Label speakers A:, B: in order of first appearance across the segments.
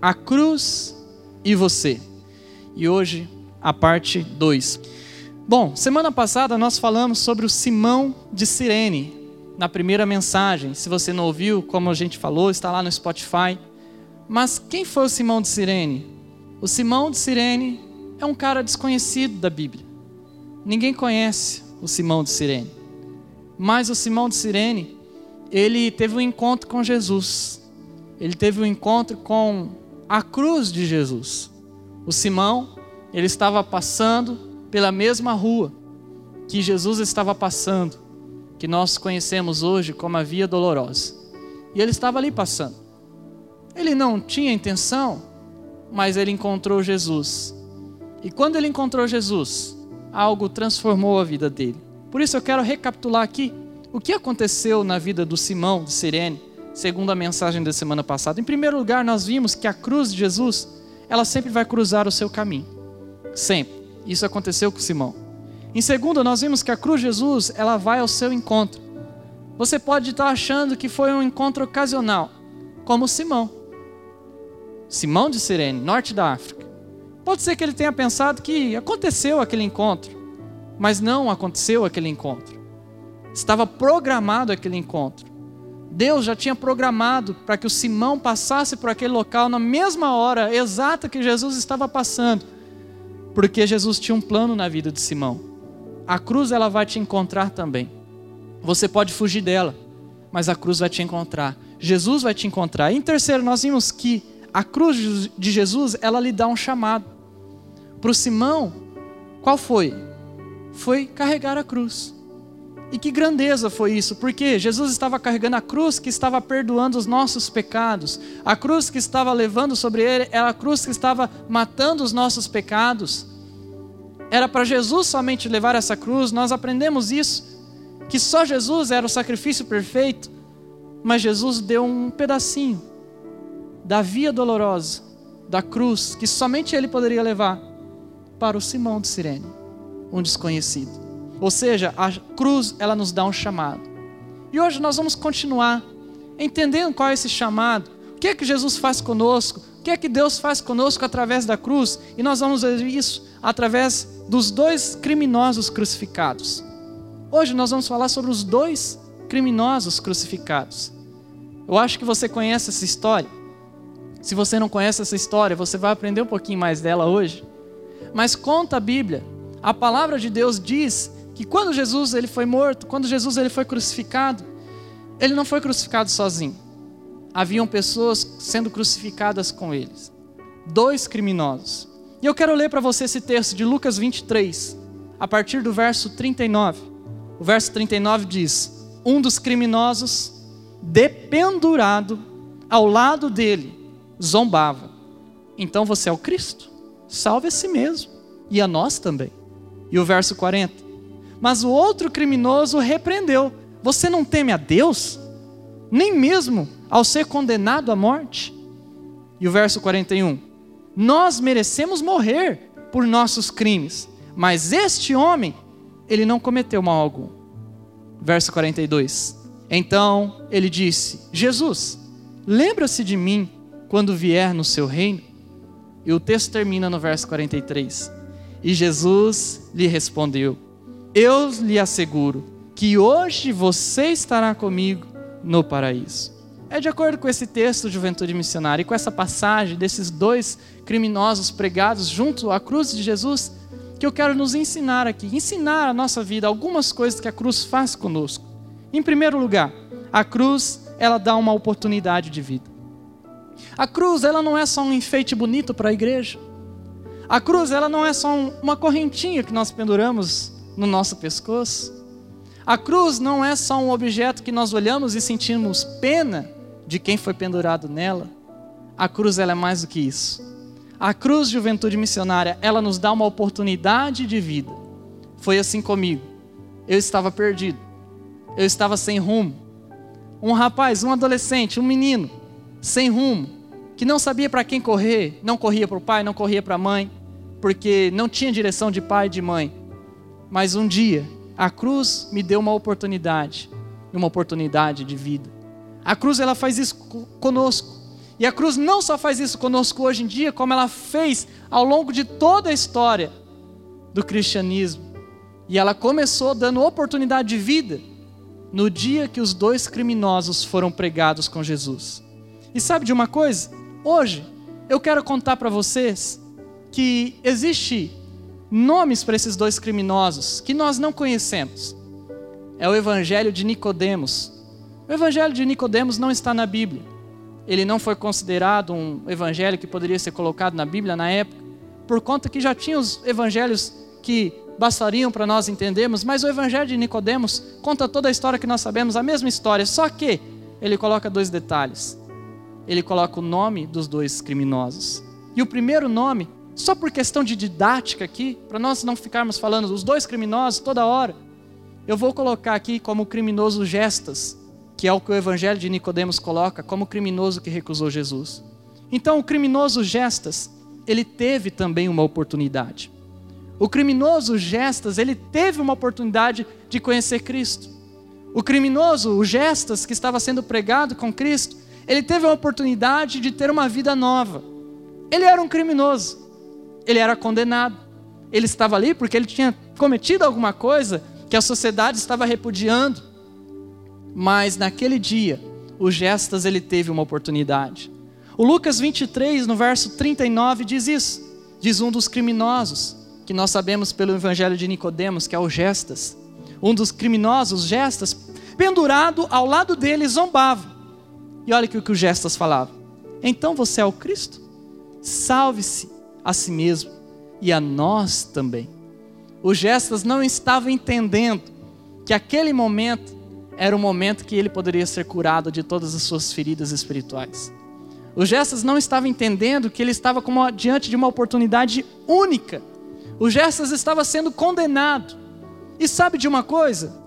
A: a cruz e você. E hoje a parte 2. Bom, semana passada nós falamos sobre o Simão de Cirene, na primeira mensagem. Se você não ouviu, como a gente falou, está lá no Spotify. Mas quem foi o Simão de Cirene? O Simão de Cirene é um cara desconhecido da Bíblia. Ninguém conhece o Simão de Cirene. Mas o Simão de Cirene, ele teve um encontro com Jesus. Ele teve um encontro com a cruz de Jesus. O Simão, ele estava passando pela mesma rua que Jesus estava passando, que nós conhecemos hoje como a Via Dolorosa. E ele estava ali passando. Ele não tinha intenção, mas ele encontrou Jesus. E quando ele encontrou Jesus, algo transformou a vida dele. Por isso eu quero recapitular aqui o que aconteceu na vida do Simão de Sirene, segundo a mensagem da semana passada. Em primeiro lugar, nós vimos que a cruz de Jesus, ela sempre vai cruzar o seu caminho. Sempre. Isso aconteceu com Simão. Em segundo, nós vimos que a cruz de Jesus, ela vai ao seu encontro. Você pode estar achando que foi um encontro ocasional, como Simão. Simão de Sirene, norte da África. Pode ser que ele tenha pensado que aconteceu aquele encontro, mas não aconteceu aquele encontro. Estava programado aquele encontro. Deus já tinha programado para que o Simão passasse por aquele local na mesma hora exata que Jesus estava passando, porque Jesus tinha um plano na vida de Simão. A cruz ela vai te encontrar também. Você pode fugir dela, mas a cruz vai te encontrar. Jesus vai te encontrar. E em terceiro, nós vimos que a cruz de Jesus, ela lhe dá um chamado. Para o Simão, qual foi? Foi carregar a cruz. E que grandeza foi isso, porque Jesus estava carregando a cruz que estava perdoando os nossos pecados, a cruz que estava levando sobre ele era a cruz que estava matando os nossos pecados. Era para Jesus somente levar essa cruz, nós aprendemos isso, que só Jesus era o sacrifício perfeito, mas Jesus deu um pedacinho da via dolorosa, da cruz, que somente ele poderia levar, para o Simão de Sirene, um desconhecido. Ou seja, a cruz ela nos dá um chamado. E hoje nós vamos continuar entendendo qual é esse chamado, o que é que Jesus faz conosco, o que é que Deus faz conosco através da cruz, e nós vamos ver isso através dos dois criminosos crucificados. Hoje nós vamos falar sobre os dois criminosos crucificados. Eu acho que você conhece essa história. Se você não conhece essa história, você vai aprender um pouquinho mais dela hoje. Mas conta a Bíblia. A palavra de Deus diz que quando Jesus ele foi morto, quando Jesus ele foi crucificado, ele não foi crucificado sozinho. Haviam pessoas sendo crucificadas com eles. Dois criminosos. E eu quero ler para você esse texto de Lucas 23, a partir do verso 39. O verso 39 diz: Um dos criminosos, dependurado ao lado dele, zombava. Então você é o Cristo? Salve a si mesmo e a nós também. E o verso 40. Mas o outro criminoso repreendeu: Você não teme a Deus? Nem mesmo ao ser condenado à morte? E o verso 41. Nós merecemos morrer por nossos crimes, mas este homem, ele não cometeu mal algum. Verso 42. Então ele disse: Jesus, lembra-se de mim quando vier no seu reino? E o texto termina no verso 43. E Jesus lhe respondeu: Eu lhe asseguro que hoje você estará comigo no paraíso. É de acordo com esse texto, Juventude Missionária, e com essa passagem desses dois criminosos pregados junto à cruz de Jesus, que eu quero nos ensinar aqui, ensinar a nossa vida algumas coisas que a cruz faz conosco. Em primeiro lugar, a cruz, ela dá uma oportunidade de vida. A cruz, ela não é só um enfeite bonito para a igreja. A cruz, ela não é só uma correntinha que nós penduramos no nosso pescoço. A cruz não é só um objeto que nós olhamos e sentimos pena de quem foi pendurado nela. A cruz, ela é mais do que isso. A cruz Juventude Missionária, ela nos dá uma oportunidade de vida. Foi assim comigo. Eu estava perdido. Eu estava sem rumo. Um rapaz, um adolescente, um menino, sem rumo, que não sabia para quem correr, não corria para o pai, não corria para a mãe, porque não tinha direção de pai e de mãe. Mas um dia, a cruz me deu uma oportunidade, uma oportunidade de vida. A cruz ela faz isso conosco. E a cruz não só faz isso conosco hoje em dia, como ela fez ao longo de toda a história do cristianismo. E ela começou dando oportunidade de vida no dia que os dois criminosos foram pregados com Jesus. E sabe de uma coisa? Hoje eu quero contar para vocês que existe nomes para esses dois criminosos que nós não conhecemos. É o evangelho de Nicodemos. O evangelho de Nicodemos não está na Bíblia. Ele não foi considerado um evangelho que poderia ser colocado na Bíblia na época, por conta que já tinha os evangelhos que bastariam para nós entendermos, mas o evangelho de Nicodemos conta toda a história que nós sabemos, a mesma história, só que ele coloca dois detalhes. Ele coloca o nome dos dois criminosos. E o primeiro nome só por questão de didática aqui, para nós não ficarmos falando dos dois criminosos toda hora, eu vou colocar aqui como criminoso Gestas, que é o que o evangelho de Nicodemos coloca como criminoso que recusou Jesus. Então, o criminoso Gestas, ele teve também uma oportunidade. O criminoso Gestas, ele teve uma oportunidade de conhecer Cristo. O criminoso, o Gestas, que estava sendo pregado com Cristo, ele teve a oportunidade de ter uma vida nova. Ele era um criminoso, ele era condenado. Ele estava ali porque ele tinha cometido alguma coisa que a sociedade estava repudiando. Mas naquele dia, o Gestas ele teve uma oportunidade. O Lucas 23, no verso 39, diz isso. Diz um dos criminosos, que nós sabemos pelo evangelho de Nicodemos, que é o Gestas. Um dos criminosos, Gestas, pendurado ao lado dele, zombava. E olha o que o Gestas falava. Então você é o Cristo? Salve-se a si mesmo e a nós também. O Gestas não estava entendendo que aquele momento era o momento que ele poderia ser curado de todas as suas feridas espirituais. O Gestas não estava entendendo que ele estava como diante de uma oportunidade única. O Gestas estava sendo condenado. E sabe de uma coisa?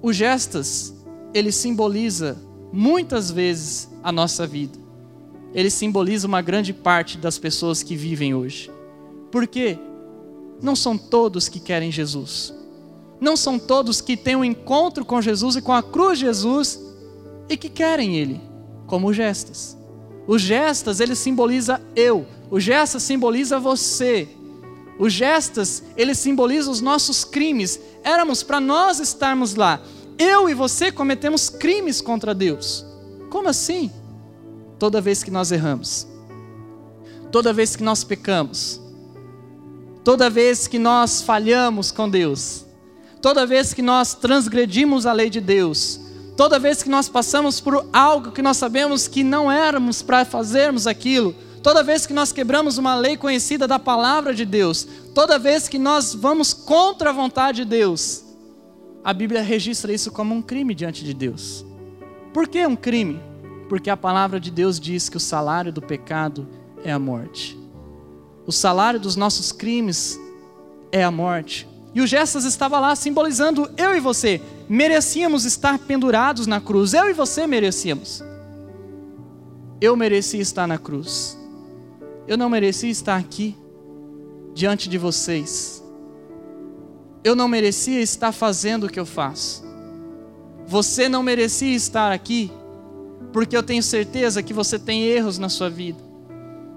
A: O Gestas, ele simboliza muitas vezes a nossa vida ele simboliza uma grande parte das pessoas que vivem hoje. Por quê? Não são todos que querem Jesus. Não são todos que têm um encontro com Jesus e com a cruz de Jesus e que querem Ele, como gestas. O gestas, ele simboliza eu. O gestas simboliza você. O gestas, ele simboliza os nossos crimes. Éramos para nós estarmos lá. Eu e você cometemos crimes contra Deus. Como assim? Toda vez que nós erramos, toda vez que nós pecamos, toda vez que nós falhamos com Deus, toda vez que nós transgredimos a lei de Deus, toda vez que nós passamos por algo que nós sabemos que não éramos para fazermos aquilo, toda vez que nós quebramos uma lei conhecida da palavra de Deus, toda vez que nós vamos contra a vontade de Deus, a Bíblia registra isso como um crime diante de Deus. Por que um crime? Porque a palavra de Deus diz que o salário do pecado é a morte. O salário dos nossos crimes é a morte. E o Gestas estava lá simbolizando eu e você. Merecíamos estar pendurados na cruz. Eu e você merecíamos. Eu merecia estar na cruz. Eu não merecia estar aqui diante de vocês. Eu não merecia estar fazendo o que eu faço. Você não merecia estar aqui porque eu tenho certeza que você tem erros na sua vida.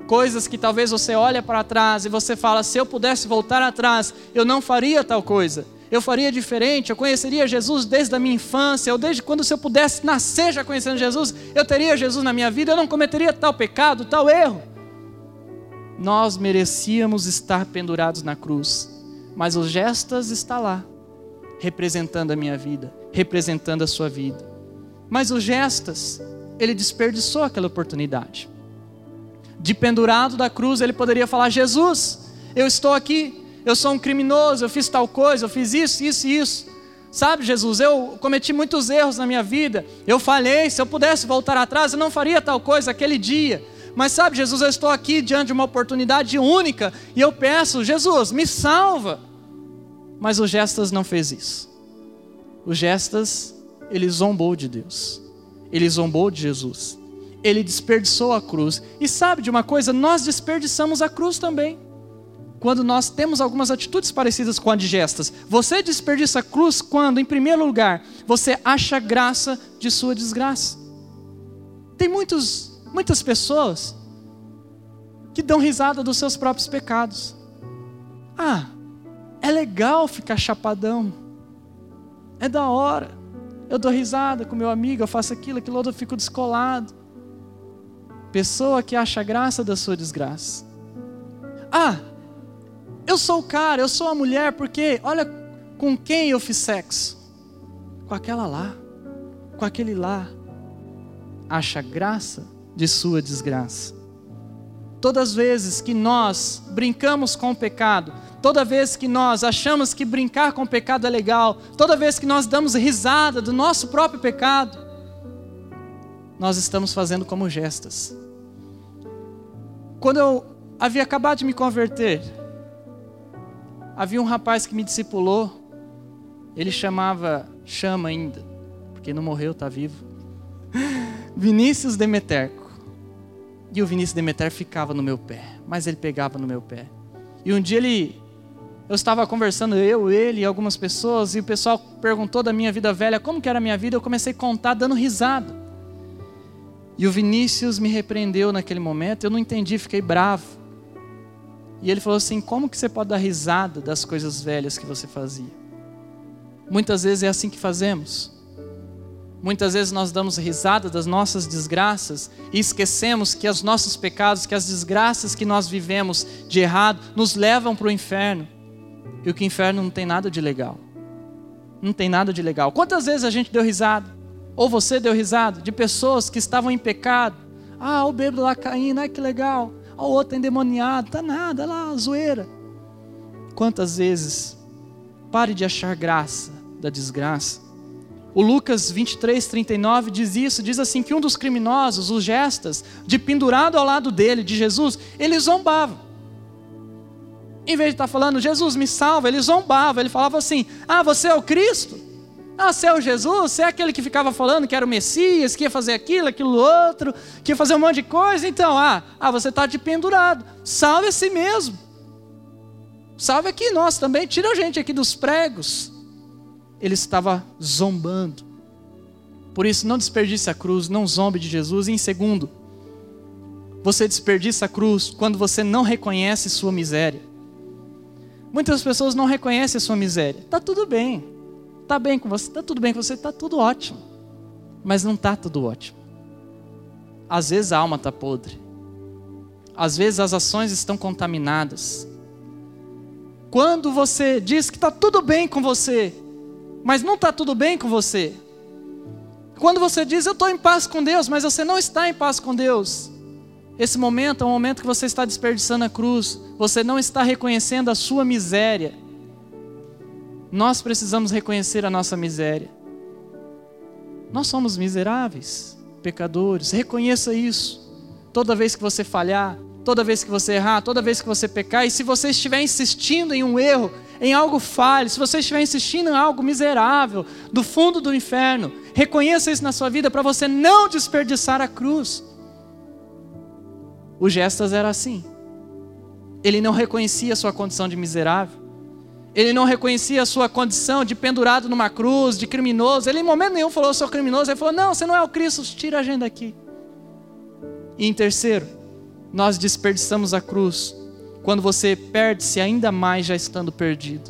A: Coisas que talvez você olha para trás e você fala: se eu pudesse voltar atrás, eu não faria tal coisa. Eu faria diferente, eu conheceria Jesus desde a minha infância, ou desde quando se eu pudesse nascer já conhecendo Jesus, eu teria Jesus na minha vida, eu não cometeria tal pecado, tal erro. Nós merecíamos estar pendurados na cruz, mas o Gestas está lá, representando a minha vida, representando a sua vida. Mas o Gestas, ele desperdiçou aquela oportunidade. De pendurado da cruz, ele poderia falar: Jesus, eu estou aqui, eu sou um criminoso, eu fiz tal coisa, eu fiz isso, isso e isso. Sabe, Jesus, eu cometi muitos erros na minha vida, eu falhei, se eu pudesse voltar atrás, eu não faria tal coisa aquele dia. Mas sabe, Jesus, eu estou aqui diante de uma oportunidade única e eu peço, Jesus, me salva. Mas o Gestas não fez isso. O Gestas, ele zombou de Deus. Ele zombou de Jesus. Ele desperdiçou a cruz. E sabe de uma coisa? Nós desperdiçamos a cruz também. Quando nós temos algumas atitudes parecidas com a de gestas. Você desperdiça a cruz quando, em primeiro lugar, você acha graça de sua desgraça. Tem muitos muitas pessoas que dão risada dos seus próprios pecados. Ah, é legal ficar chapadão. É da hora. Eu dou risada com meu amigo, eu faço aquilo, aquilo outro, eu fico descolado. Pessoa que acha graça da sua desgraça. Ah, eu sou o cara, eu sou a mulher, porque olha com quem eu fiz sexo. Com aquela lá, com aquele lá. Acha graça de sua desgraça. Todas as vezes que nós brincamos com o pecado, toda vez que nós achamos que brincar com o pecado é legal, toda vez que nós damos risada do nosso próprio pecado, nós estamos fazendo como gestas. Quando eu havia acabado de me converter, havia um rapaz que me discipulou, ele chamava, chama ainda, porque não morreu, está vivo, Vinícius Demeterco. E o Vinícius Demeter ficava no meu pé, mas ele pegava no meu pé. E um dia ele, eu estava conversando, eu, ele e algumas pessoas, e o pessoal perguntou da minha vida velha, como que era a minha vida, eu comecei a contar dando risada. E o Vinícius me repreendeu naquele momento, eu não entendi, fiquei bravo. E ele falou assim: como que você pode dar risada das coisas velhas que você fazia? Muitas vezes é assim que fazemos. Muitas vezes nós damos risada das nossas desgraças e esquecemos que os nossos pecados, que as desgraças que nós vivemos de errado, nos levam para o inferno. E o que inferno não tem nada de legal. Não tem nada de legal. Quantas vezes a gente deu risada? Ou você deu risada de pessoas que estavam em pecado? Ah, o bêbado lá caindo, ai que legal. Ah, o outro endemoniado, tá nada, lá, zoeira. Quantas vezes? Pare de achar graça da desgraça o Lucas 23, 39 diz isso, diz assim que um dos criminosos, os gestas, de pendurado ao lado dele, de Jesus, ele zombava. Em vez de estar falando, Jesus me salva, ele zombava, ele falava assim: Ah, você é o Cristo? Ah, você é o Jesus? Você é aquele que ficava falando que era o Messias, que ia fazer aquilo, aquilo outro, que ia fazer um monte de coisa? Então, ah, ah você está de pendurado, salve a si mesmo. Salve aqui nós também, tira a gente aqui dos pregos ele estava zombando. Por isso, não desperdice a cruz, não zombe de Jesus. E em segundo, você desperdiça a cruz quando você não reconhece sua miséria. Muitas pessoas não reconhecem a sua miséria. Está tudo bem, está bem com você, está tudo bem com você, está tudo ótimo. Mas não está tudo ótimo. Às vezes a alma está podre. Às vezes as ações estão contaminadas. Quando você diz que está tudo bem com você, mas não está tudo bem com você. Quando você diz, eu estou em paz com Deus, mas você não está em paz com Deus. Esse momento é um momento que você está desperdiçando a cruz, você não está reconhecendo a sua miséria. Nós precisamos reconhecer a nossa miséria. Nós somos miseráveis, pecadores, reconheça isso. Toda vez que você falhar, toda vez que você errar, toda vez que você pecar, e se você estiver insistindo em um erro, em algo falho, se você estiver insistindo em algo miserável, do fundo do inferno, reconheça isso na sua vida para você não desperdiçar a cruz. O Gestas era assim. Ele não reconhecia a sua condição de miserável. Ele não reconhecia a sua condição de pendurado numa cruz, de criminoso. Ele em momento nenhum falou, eu sou criminoso. Ele falou, não, você não é o Cristo, tira a gente daqui. E em terceiro, nós desperdiçamos a cruz quando você perde-se ainda mais já estando perdido.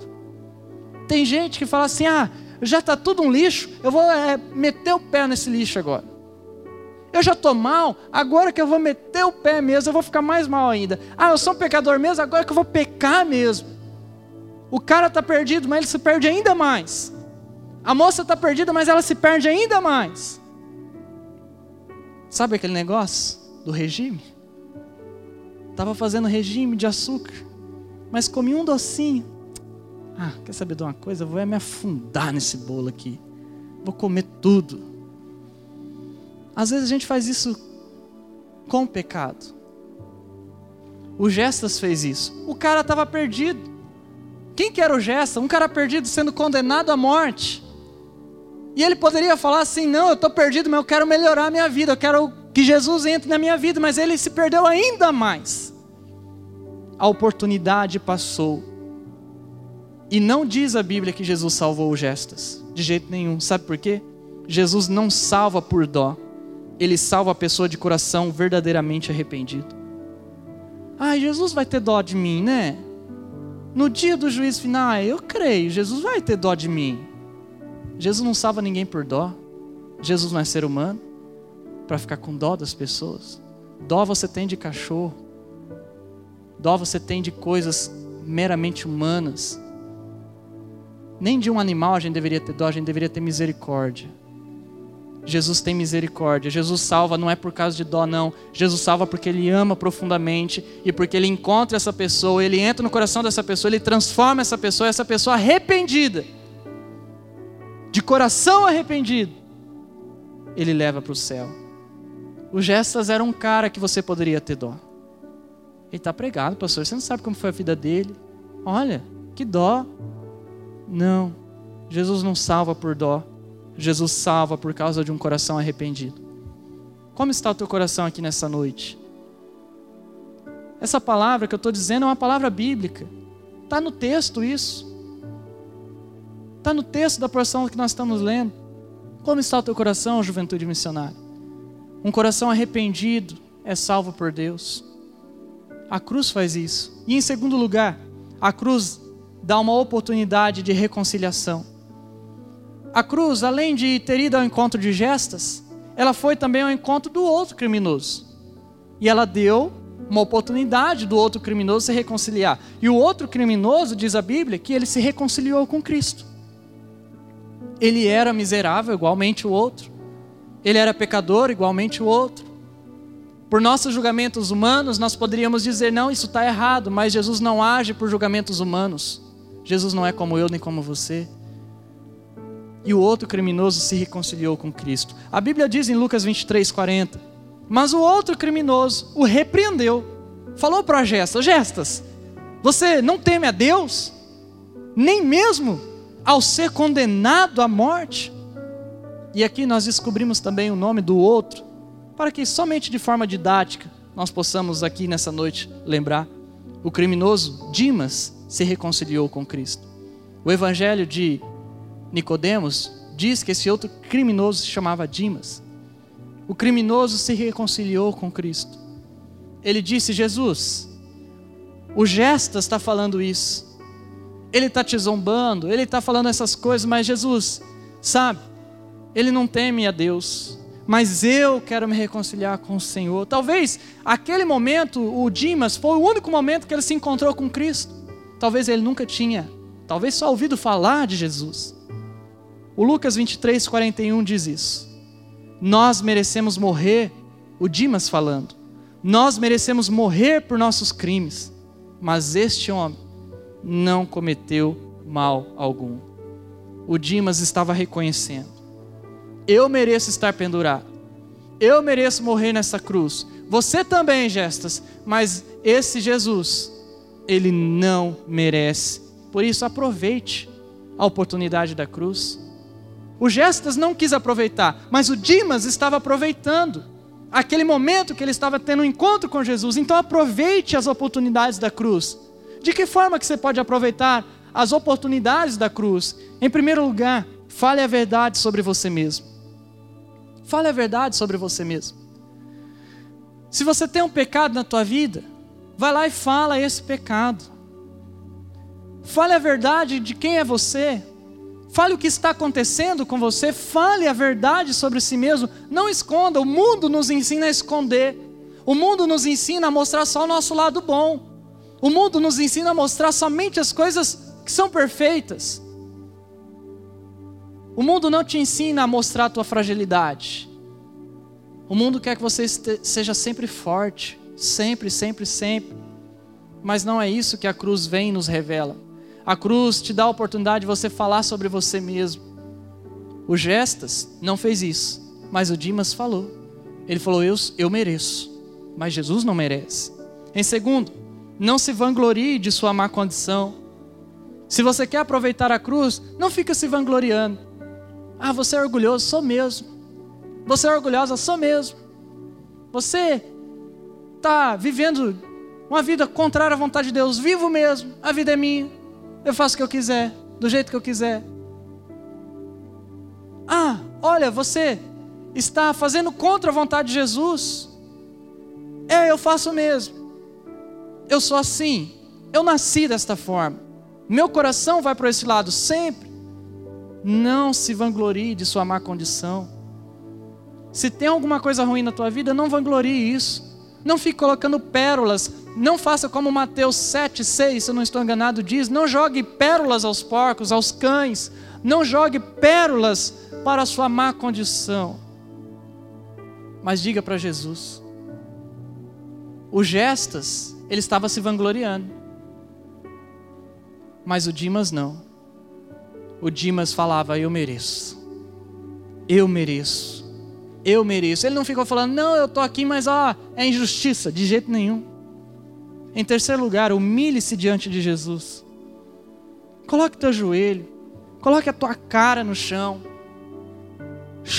A: Tem gente que fala assim: ah, já está tudo um lixo, eu vou é, meter o pé nesse lixo agora. Eu já estou mal, agora que eu vou meter o pé mesmo, eu vou ficar mais mal ainda. Ah, eu sou um pecador mesmo, agora que eu vou pecar mesmo. O cara está perdido, mas ele se perde ainda mais. A moça está perdida, mas ela se perde ainda mais. Sabe aquele negócio do regime? Estava fazendo regime de açúcar, mas comi um docinho. Ah, quer saber de uma coisa? vou me afundar nesse bolo aqui. Vou comer tudo. Às vezes a gente faz isso com pecado. O Gestas fez isso. O cara estava perdido. Quem que era o Gestas? Um cara perdido sendo condenado à morte. E ele poderia falar assim: não, eu estou perdido, mas eu quero melhorar a minha vida, eu quero que Jesus entre na minha vida, mas ele se perdeu ainda mais. A oportunidade passou. E não diz a Bíblia que Jesus salvou Gestas, de jeito nenhum. Sabe por quê? Jesus não salva por dó, ele salva a pessoa de coração verdadeiramente arrependido. Ai, Jesus vai ter dó de mim, né? No dia do juízo final, eu creio, Jesus vai ter dó de mim. Jesus não salva ninguém por dó. Jesus não é ser humano para ficar com dó das pessoas. Dó você tem de cachorro. Dó você tem de coisas meramente humanas. Nem de um animal a gente deveria ter dó, a gente deveria ter misericórdia. Jesus tem misericórdia. Jesus salva não é por causa de dó, não. Jesus salva porque Ele ama profundamente e porque Ele encontra essa pessoa, Ele entra no coração dessa pessoa, Ele transforma essa pessoa, essa pessoa arrependida, de coração arrependido, Ele leva para o céu. O Gestas era um cara que você poderia ter dó. Ele está pregado, pastor. Você não sabe como foi a vida dele. Olha, que dó. Não, Jesus não salva por dó. Jesus salva por causa de um coração arrependido. Como está o teu coração aqui nessa noite? Essa palavra que eu estou dizendo é uma palavra bíblica. Está no texto isso. Está no texto da porção que nós estamos lendo. Como está o teu coração, juventude missionária? Um coração arrependido é salvo por Deus. A cruz faz isso. E em segundo lugar, a cruz dá uma oportunidade de reconciliação. A cruz, além de ter ido ao encontro de gestas, ela foi também ao encontro do outro criminoso. E ela deu uma oportunidade do outro criminoso se reconciliar. E o outro criminoso, diz a Bíblia, que ele se reconciliou com Cristo. Ele era miserável, igualmente o outro. Ele era pecador, igualmente o outro. Por nossos julgamentos humanos, nós poderíamos dizer: não, isso está errado, mas Jesus não age por julgamentos humanos. Jesus não é como eu nem como você e o outro criminoso se reconciliou com Cristo. A Bíblia diz em Lucas 23, 40: Mas o outro criminoso o repreendeu, falou para Gestas: Gestas, você não teme a Deus, nem mesmo ao ser condenado à morte? E aqui nós descobrimos também o nome do outro, para que somente de forma didática nós possamos aqui nessa noite lembrar. O criminoso Dimas se reconciliou com Cristo. O evangelho de Nicodemos diz que esse outro criminoso se chamava Dimas. O criminoso se reconciliou com Cristo. Ele disse: Jesus, o Gestas está falando isso. Ele está te zombando, ele está falando essas coisas, mas Jesus, sabe, ele não teme a Deus, mas eu quero me reconciliar com o Senhor. Talvez aquele momento, o Dimas, foi o único momento que ele se encontrou com Cristo. Talvez ele nunca tinha, talvez só ouvido falar de Jesus. O Lucas 23, 41 diz isso. Nós merecemos morrer, o Dimas falando, nós merecemos morrer por nossos crimes, mas este homem não cometeu mal algum. O Dimas estava reconhecendo: eu mereço estar pendurado, eu mereço morrer nessa cruz, você também, Gestas, mas esse Jesus, ele não merece. Por isso, aproveite a oportunidade da cruz. O Gestas não quis aproveitar, mas o Dimas estava aproveitando aquele momento que ele estava tendo um encontro com Jesus. Então aproveite as oportunidades da cruz. De que forma que você pode aproveitar as oportunidades da cruz? Em primeiro lugar, fale a verdade sobre você mesmo. Fale a verdade sobre você mesmo. Se você tem um pecado na tua vida, vai lá e fala esse pecado. Fale a verdade de quem é você, Fale o que está acontecendo com você, fale a verdade sobre si mesmo, não esconda. O mundo nos ensina a esconder. O mundo nos ensina a mostrar só o nosso lado bom. O mundo nos ensina a mostrar somente as coisas que são perfeitas. O mundo não te ensina a mostrar a tua fragilidade. O mundo quer que você seja sempre forte, sempre, sempre, sempre. Mas não é isso que a cruz vem e nos revela. A cruz te dá a oportunidade de você falar sobre você mesmo. O Gestas não fez isso, mas o Dimas falou. Ele falou: Eu, eu mereço, mas Jesus não merece. Em segundo, não se vanglorie de sua má condição. Se você quer aproveitar a cruz, não fica se vangloriando. Ah, você é orgulhoso, sou mesmo. Você é orgulhosa, sou mesmo. Você está vivendo uma vida contrária à vontade de Deus, vivo mesmo, a vida é minha. Eu faço o que eu quiser, do jeito que eu quiser. Ah, olha, você está fazendo contra a vontade de Jesus. É, eu faço mesmo. Eu sou assim. Eu nasci desta forma. Meu coração vai para esse lado sempre. Não se vanglorie de sua má condição. Se tem alguma coisa ruim na tua vida, não vanglorie isso. Não fique colocando pérolas. Não faça como Mateus 7, 6, se eu não estou enganado, diz: não jogue pérolas aos porcos, aos cães. Não jogue pérolas para a sua má condição. Mas diga para Jesus. O Gestas, ele estava se vangloriando. Mas o Dimas não. O Dimas falava: Eu mereço. Eu mereço eu mereço. Ele não ficou falando, não, eu estou aqui, mas ó, é injustiça, de jeito nenhum. Em terceiro lugar, humilhe-se diante de Jesus. Coloque teu joelho, coloque a tua cara no chão.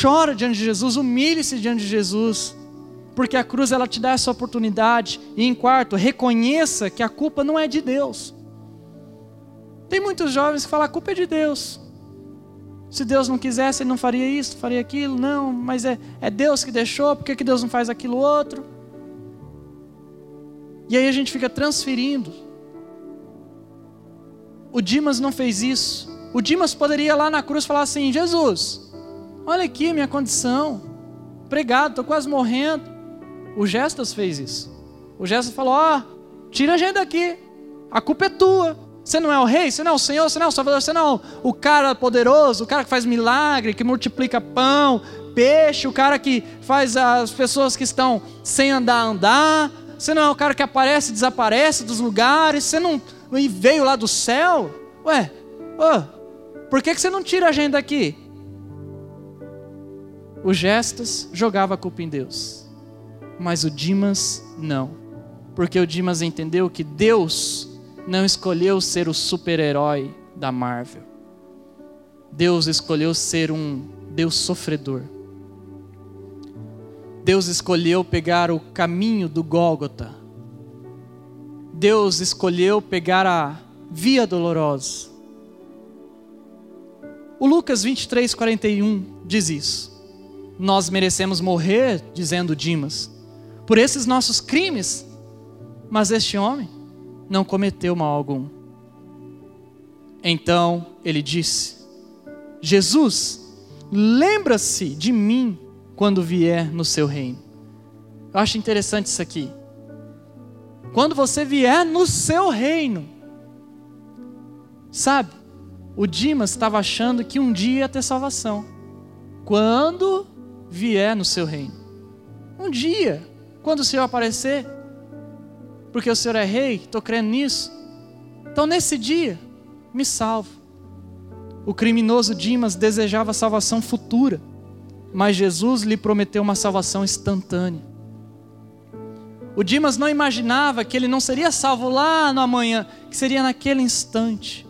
A: Chora diante de Jesus, humilhe-se diante de Jesus, porque a cruz ela te dá essa oportunidade. E em quarto, reconheça que a culpa não é de Deus. Tem muitos jovens que falam a culpa é de Deus. Se Deus não quisesse, Ele não faria isso, faria aquilo. Não, mas é, é Deus que deixou, por que, que Deus não faz aquilo outro? E aí a gente fica transferindo. O Dimas não fez isso. O Dimas poderia lá na cruz falar assim: Jesus, olha aqui minha condição, pregado, estou quase morrendo. O Gestas fez isso. O Gestas falou: Ó, oh, tira a gente daqui, a culpa é tua. Você não é o rei, você não é o Senhor, você não é o Salvador, você não é o cara poderoso, o cara que faz milagre, que multiplica pão, peixe, o cara que faz as pessoas que estão sem andar andar. Você não é o cara que aparece e desaparece dos lugares, você não veio lá do céu. Ué, oh, por que, que você não tira a gente daqui? O Gestas jogava a culpa em Deus, mas o Dimas não, porque o Dimas entendeu que Deus não escolheu ser o super-herói da Marvel. Deus escolheu ser um Deus sofredor. Deus escolheu pegar o caminho do Gólgota. Deus escolheu pegar a via dolorosa. O Lucas 23, 41 diz isso. Nós merecemos morrer, dizendo Dimas, por esses nossos crimes, mas este homem não cometeu mal algum. Então ele disse: Jesus, lembra-se de mim quando vier no seu reino. Eu acho interessante isso aqui. Quando você vier no seu reino. Sabe, o Dimas estava achando que um dia ia ter salvação. Quando vier no seu reino. Um dia, quando o Senhor aparecer, porque o Senhor é rei, estou crendo nisso. Então, nesse dia, me salvo. O criminoso Dimas desejava salvação futura, mas Jesus lhe prometeu uma salvação instantânea. O Dimas não imaginava que ele não seria salvo lá no amanhã, que seria naquele instante.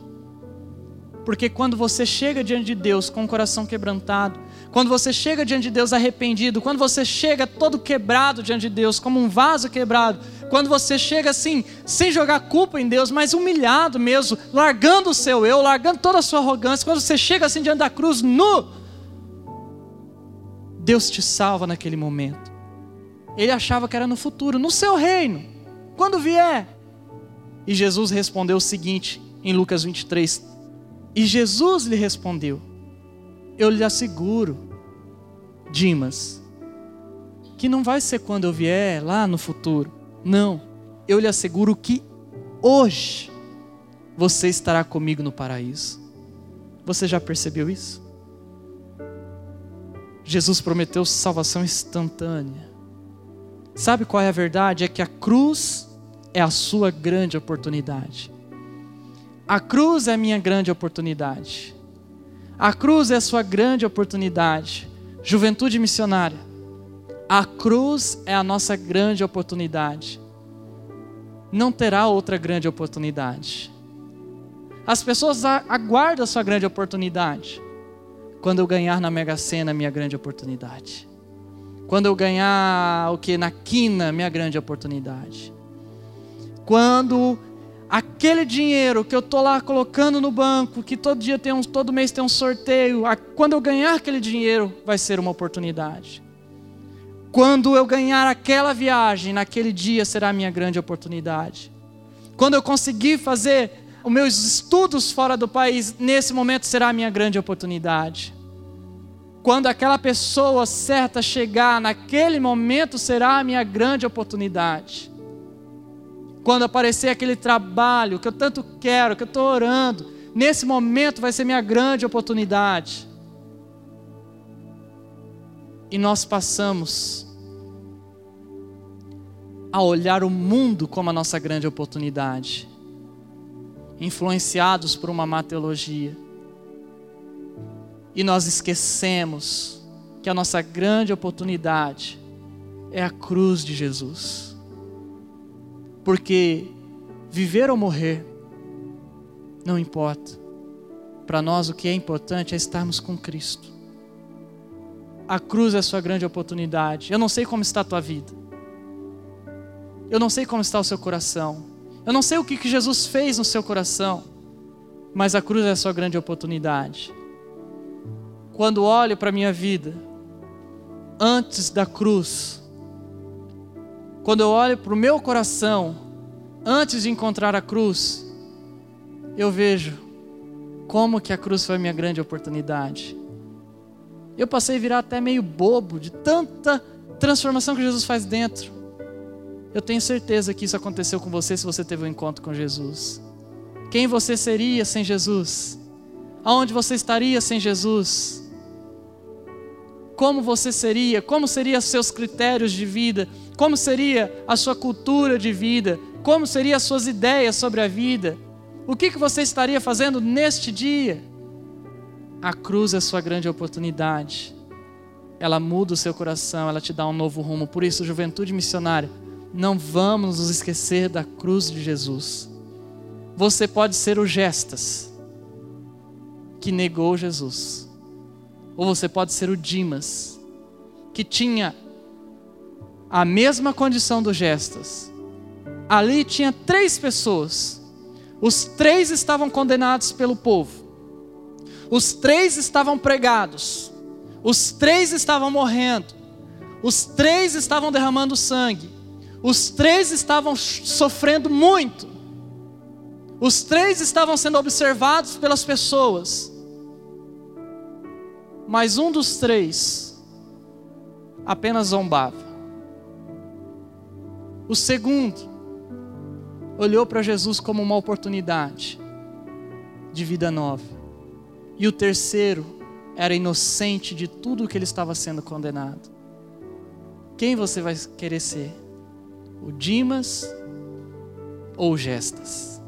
A: Porque quando você chega diante de Deus com o coração quebrantado, quando você chega diante de Deus arrependido, quando você chega todo quebrado diante de Deus, como um vaso quebrado, quando você chega assim, sem jogar culpa em Deus, mas humilhado mesmo, largando o seu eu, largando toda a sua arrogância, quando você chega assim diante da cruz nu, Deus te salva naquele momento. Ele achava que era no futuro, no seu reino, quando vier. E Jesus respondeu o seguinte em Lucas 23. E Jesus lhe respondeu: eu lhe asseguro, Dimas, que não vai ser quando eu vier lá no futuro. Não, eu lhe asseguro que hoje você estará comigo no paraíso. Você já percebeu isso? Jesus prometeu salvação instantânea. Sabe qual é a verdade? É que a cruz é a sua grande oportunidade. A cruz é a minha grande oportunidade. A cruz é a sua grande oportunidade. Juventude missionária. A cruz é a nossa grande oportunidade. Não terá outra grande oportunidade. As pessoas aguardam a sua grande oportunidade. Quando eu ganhar na Mega Sena, minha grande oportunidade. Quando eu ganhar o que na quina, minha grande oportunidade. Quando aquele dinheiro que eu estou lá colocando no banco, que todo dia tem um, todo mês tem um sorteio, quando eu ganhar aquele dinheiro, vai ser uma oportunidade. Quando eu ganhar aquela viagem, naquele dia será a minha grande oportunidade. Quando eu conseguir fazer os meus estudos fora do país, nesse momento será a minha grande oportunidade. Quando aquela pessoa certa chegar, naquele momento será a minha grande oportunidade. Quando aparecer aquele trabalho que eu tanto quero, que eu estou orando, nesse momento vai ser minha grande oportunidade. E nós passamos a olhar o mundo como a nossa grande oportunidade, influenciados por uma má teologia. E nós esquecemos que a nossa grande oportunidade é a cruz de Jesus. Porque viver ou morrer não importa. Para nós o que é importante é estarmos com Cristo. A cruz é a sua grande oportunidade. Eu não sei como está a tua vida. Eu não sei como está o seu coração. Eu não sei o que, Jesus fez no seu coração. Mas a cruz é a sua grande oportunidade. Quando olho para a minha vida, antes da cruz, quando eu olho para o meu coração, antes de encontrar a cruz, eu vejo como que a cruz foi a minha grande oportunidade. Eu passei a virar até meio bobo de tanta transformação que Jesus faz dentro. Eu tenho certeza que isso aconteceu com você se você teve um encontro com Jesus. Quem você seria sem Jesus? Aonde você estaria sem Jesus? como você seria, como seriam seus critérios de vida, como seria a sua cultura de vida, como seriam as suas ideias sobre a vida. O que, que você estaria fazendo neste dia? A cruz é a sua grande oportunidade. Ela muda o seu coração, ela te dá um novo rumo. Por isso, juventude missionária, não vamos nos esquecer da cruz de Jesus. Você pode ser o Gestas, que negou Jesus ou você pode ser o Dimas, que tinha a mesma condição do Gestas. Ali tinha três pessoas. Os três estavam condenados pelo povo. Os três estavam pregados. Os três estavam morrendo. Os três estavam derramando sangue. Os três estavam sofrendo muito. Os três estavam sendo observados pelas pessoas. Mas um dos três apenas zombava. O segundo olhou para Jesus como uma oportunidade de vida nova. E o terceiro era inocente de tudo o que ele estava sendo condenado. Quem você vai querer ser? O Dimas ou o Gestas?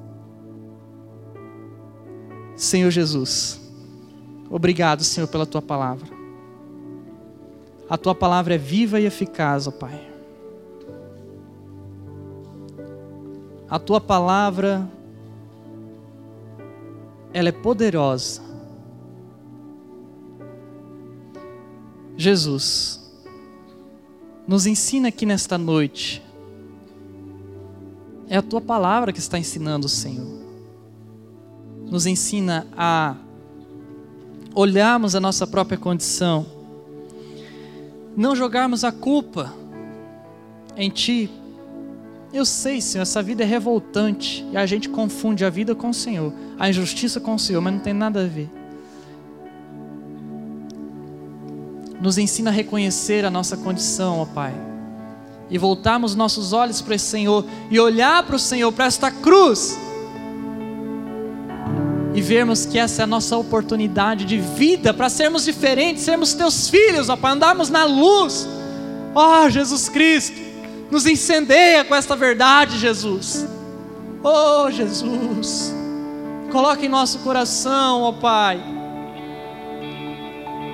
A: Senhor Jesus, Obrigado, Senhor, pela tua palavra. A tua palavra é viva e eficaz, ó Pai. A tua palavra ela é poderosa. Jesus, nos ensina aqui nesta noite. É a tua palavra que está ensinando, Senhor. Nos ensina a olharmos a nossa própria condição, não jogarmos a culpa em Ti. Eu sei, Senhor, essa vida é revoltante e a gente confunde a vida com o Senhor, a injustiça com o Senhor, mas não tem nada a ver. Nos ensina a reconhecer a nossa condição, ó Pai, e voltarmos nossos olhos para esse Senhor e olhar para o Senhor, para esta cruz e vermos que essa é a nossa oportunidade de vida para sermos diferentes, sermos teus filhos, ó Pai, andarmos na luz. Ó oh, Jesus Cristo, nos incendeia com esta verdade, Jesus. Oh Jesus, coloque em nosso coração, ó Pai.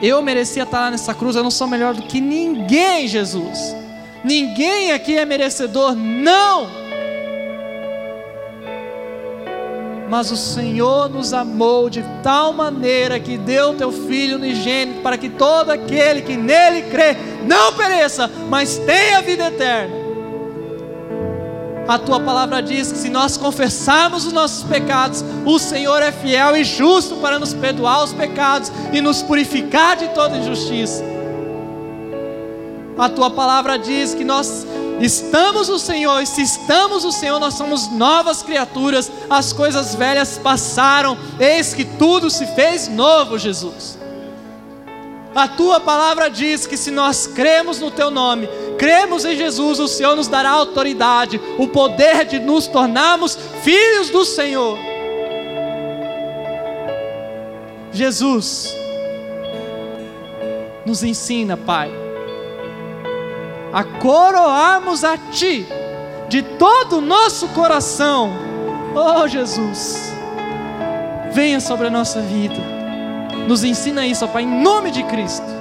A: Eu merecia estar lá nessa cruz, eu não sou melhor do que ninguém, Jesus. Ninguém aqui é merecedor, não mas o Senhor nos amou de tal maneira que deu teu Filho unigênito para que todo aquele que nele crê não pereça, mas tenha vida eterna. A tua palavra diz que se nós confessarmos os nossos pecados, o Senhor é fiel e justo para nos perdoar os pecados e nos purificar de toda injustiça. A tua palavra diz que nós estamos o Senhor, e se estamos o Senhor, nós somos novas criaturas, as coisas velhas passaram, eis que tudo se fez novo, Jesus. A tua palavra diz que se nós cremos no teu nome, cremos em Jesus, o Senhor nos dará autoridade, o poder de nos tornarmos filhos do Senhor. Jesus nos ensina, Pai, a coroarmos a Ti de todo o nosso coração. Oh Jesus, venha sobre a nossa vida nos ensina isso, ó Pai, em nome de Cristo.